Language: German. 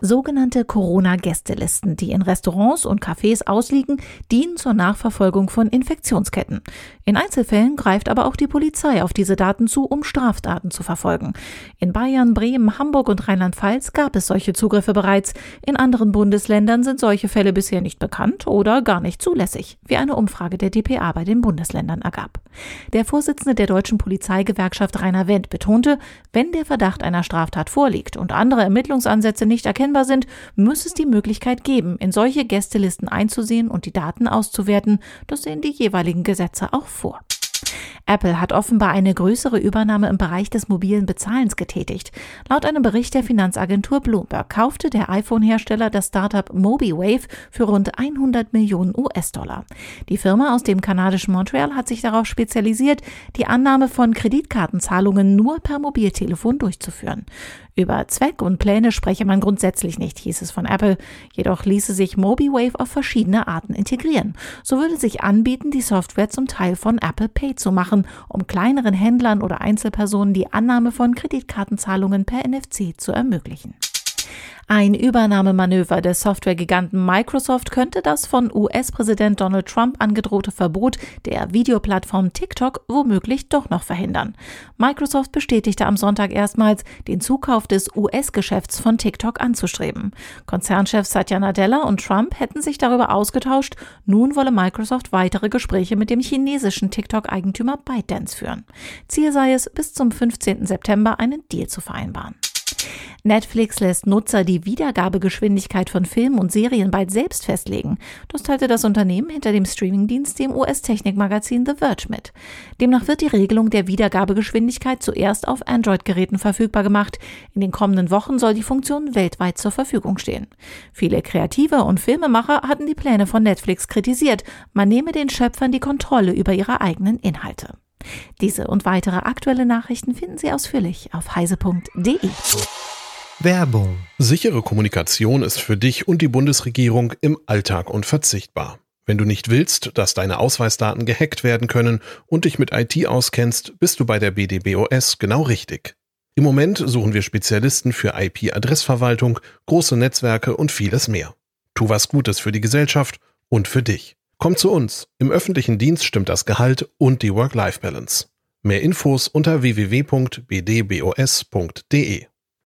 Sogenannte Corona-Gästelisten, die in Restaurants und Cafés ausliegen, dienen zur Nachverfolgung von Infektionsketten. In Einzelfällen greift aber auch die Polizei auf diese Daten zu, um Straftaten zu verfolgen. In Bayern, Bremen, Hamburg und Rheinland-Pfalz gab es solche Zugriffe bereits. In anderen Bundesländern sind solche Fälle bisher nicht bekannt oder gar nicht zulässig, wie eine Umfrage der DPA bei den Bundesländern ergab. Der Vorsitzende der deutschen Polizeigewerkschaft Rainer Wendt betonte, wenn der Verdacht einer Straftat vorliegt und andere Ermittlungsansätze nicht erkennbar sind, muss es die Möglichkeit geben, in solche Gästelisten einzusehen und die Daten auszuwerten. Das sehen die jeweiligen Gesetze auch vor. Apple hat offenbar eine größere Übernahme im Bereich des mobilen Bezahlens getätigt. Laut einem Bericht der Finanzagentur Bloomberg kaufte der iPhone-Hersteller das Startup MobiWave für rund 100 Millionen US-Dollar. Die Firma aus dem kanadischen Montreal hat sich darauf spezialisiert, die Annahme von Kreditkartenzahlungen nur per Mobiltelefon durchzuführen. Über Zweck und Pläne spreche man grundsätzlich nicht, hieß es von Apple. Jedoch ließe sich MobiWave auf verschiedene Arten integrieren. So würde sich anbieten, die Software zum Teil von Apple Pay zu machen, um kleineren Händlern oder Einzelpersonen die Annahme von Kreditkartenzahlungen per NFC zu ermöglichen. Ein Übernahmemanöver des Softwaregiganten Microsoft könnte das von US-Präsident Donald Trump angedrohte Verbot der Videoplattform TikTok womöglich doch noch verhindern. Microsoft bestätigte am Sonntag erstmals, den Zukauf des US-Geschäfts von TikTok anzustreben. Konzernchef Satya Nadella und Trump hätten sich darüber ausgetauscht, nun wolle Microsoft weitere Gespräche mit dem chinesischen TikTok-Eigentümer ByteDance führen. Ziel sei es, bis zum 15. September einen Deal zu vereinbaren. Netflix lässt Nutzer die Wiedergabegeschwindigkeit von Filmen und Serien bald selbst festlegen. Das teilte das Unternehmen hinter dem Streamingdienst dem US-Technikmagazin The Verge mit. Demnach wird die Regelung der Wiedergabegeschwindigkeit zuerst auf Android-Geräten verfügbar gemacht. In den kommenden Wochen soll die Funktion weltweit zur Verfügung stehen. Viele Kreative und Filmemacher hatten die Pläne von Netflix kritisiert. Man nehme den Schöpfern die Kontrolle über ihre eigenen Inhalte. Diese und weitere aktuelle Nachrichten finden Sie ausführlich auf heise.de. Werbung. Sichere Kommunikation ist für dich und die Bundesregierung im Alltag unverzichtbar. Wenn du nicht willst, dass deine Ausweisdaten gehackt werden können und dich mit IT auskennst, bist du bei der BDBOS genau richtig. Im Moment suchen wir Spezialisten für IP-Adressverwaltung, große Netzwerke und vieles mehr. Tu was Gutes für die Gesellschaft und für dich. Komm zu uns. Im öffentlichen Dienst stimmt das Gehalt und die Work-Life-Balance. Mehr Infos unter www.bdbos.de.